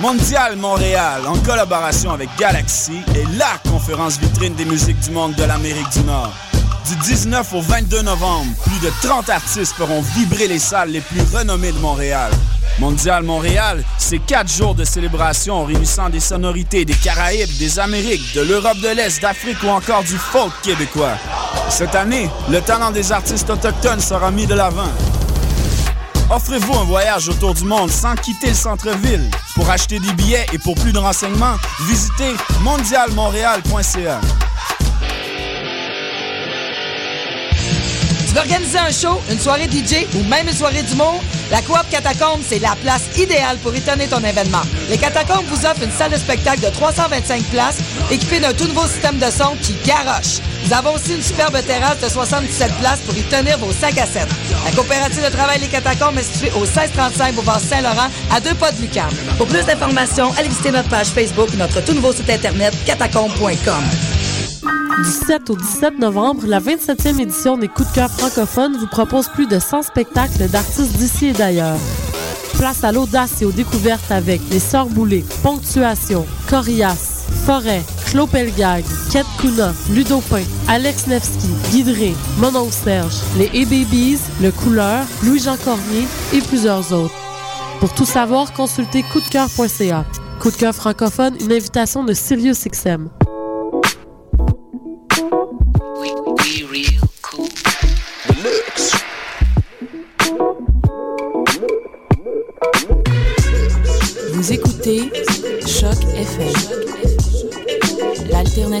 Mondial Montréal, en collaboration avec Galaxy, est la conférence vitrine des musiques du monde de l'Amérique du Nord. Du 19 au 22 novembre, plus de 30 artistes feront vibrer les salles les plus renommées de Montréal. Mondial Montréal, c'est quatre jours de célébration réunissant des sonorités des Caraïbes, des Amériques, de l'Europe de l'Est, d'Afrique ou encore du folk québécois. Cette année, le talent des artistes autochtones sera mis de l'avant. Offrez-vous un voyage autour du monde sans quitter le centre-ville. Pour acheter des billets et pour plus de renseignements, visitez mondialmontréal.ca. Tu veux organiser un show, une soirée DJ ou même une soirée d'humour? La Coop Catacombe, c'est la place idéale pour étonner ton événement. Les Catacombes vous offrent une salle de spectacle de 325 places équipée d'un tout nouveau système de son qui garoche. Nous avons aussi une superbe terrasse de 77 places pour y tenir vos sacs à 7. La coopérative de travail Les Catacombes est située au 1635 Boulevard Saint-Laurent, à deux pas de Lucam. Pour plus d'informations, allez visiter notre page Facebook ou notre tout nouveau site internet catacombe.com. Du 7 au 17 novembre, la 27e édition des Coups de cœur francophones vous propose plus de 100 spectacles d'artistes d'ici et d'ailleurs. Place à l'audace et aux découvertes avec Les Sœurs Boulées, Ponctuation, Corias, Forêt, Clos Pelgag, Kate Kuna, Ludopin, Alex Nevsky, Guidré, Monon Serge, Les A-Babies, Le Couleur, Louis-Jean Cormier et plusieurs autres. Pour tout savoir, consultez coupdecoeur.ca. Coup de cœur francophone, une invitation de Sirius XM.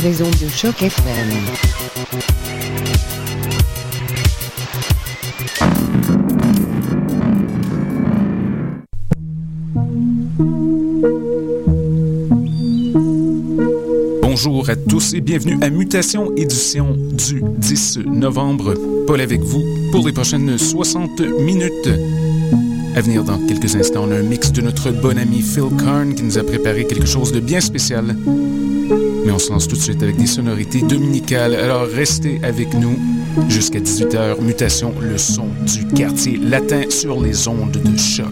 les ondes de choc FM. Bonjour à tous et bienvenue à Mutation, édition du 10 novembre. Paul avec vous pour les prochaines 60 minutes. À venir dans quelques instants, on a un mix de notre bon ami Phil Karn qui nous a préparé quelque chose de bien spécial. On se lance tout de suite avec des sonorités dominicales. Alors restez avec nous jusqu'à 18h. Mutation, le son du quartier latin sur les ondes de choc.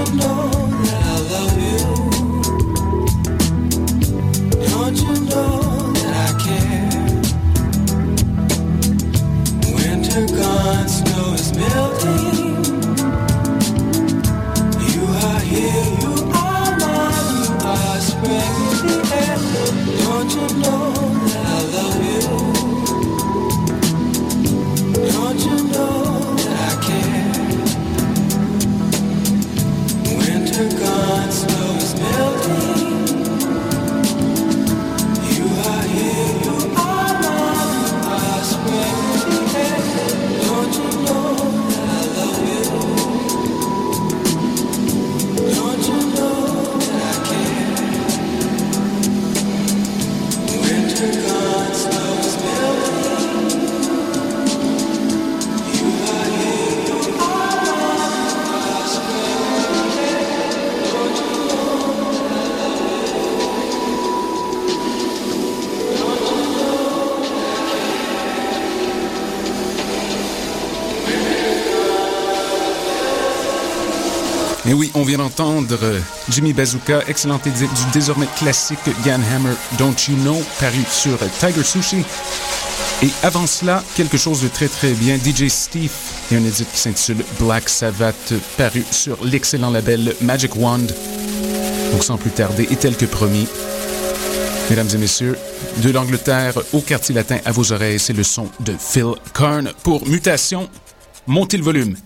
would know. Vient d'entendre Jimmy Bazooka, excellent du désormais classique Gun Hammer Don't You Know, paru sur Tiger Sushi. Et avant cela, quelque chose de très très bien, DJ Steve et un édit qui s'intitule Black Sabbath, paru sur l'excellent label Magic Wand. Donc sans plus tarder, et tel que promis, mesdames et messieurs, de l'Angleterre au quartier latin à vos oreilles, c'est le son de Phil Kern pour Mutation. Montez le volume.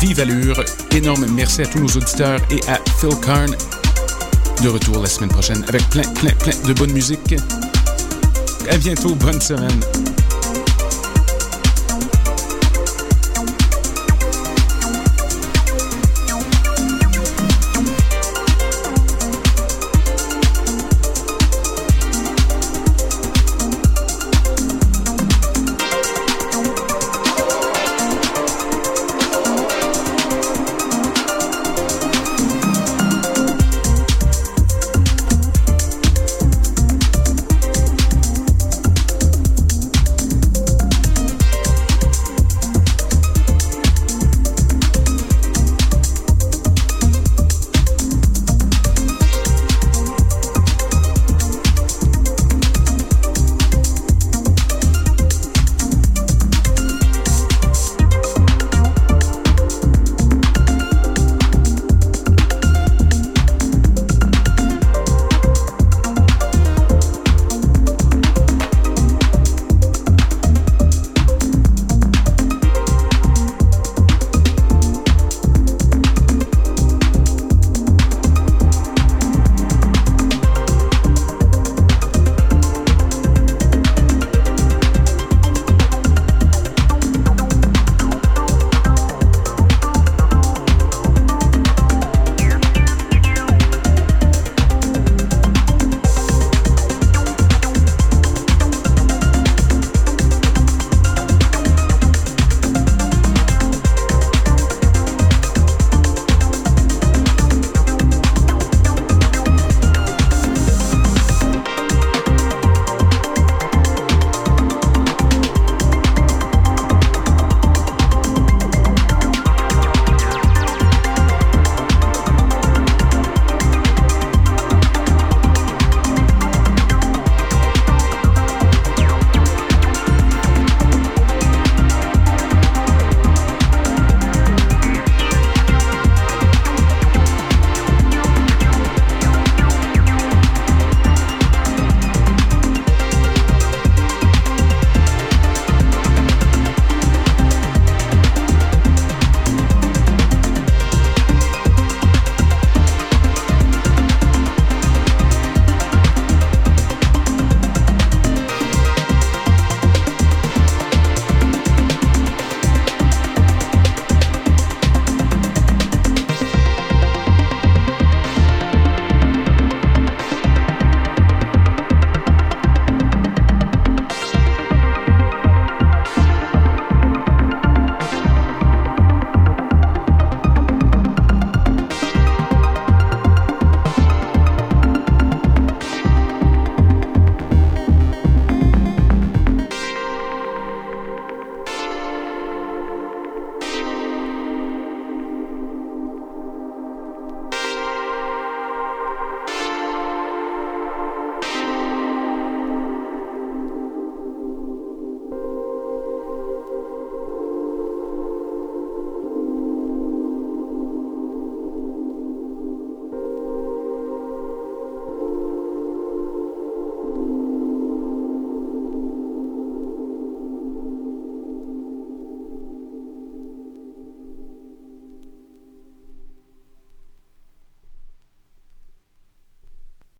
Vive allure. Énorme merci à tous nos auditeurs et à Phil Karn. De retour la semaine prochaine avec plein, plein, plein de bonne musique. À bientôt. Bonne semaine.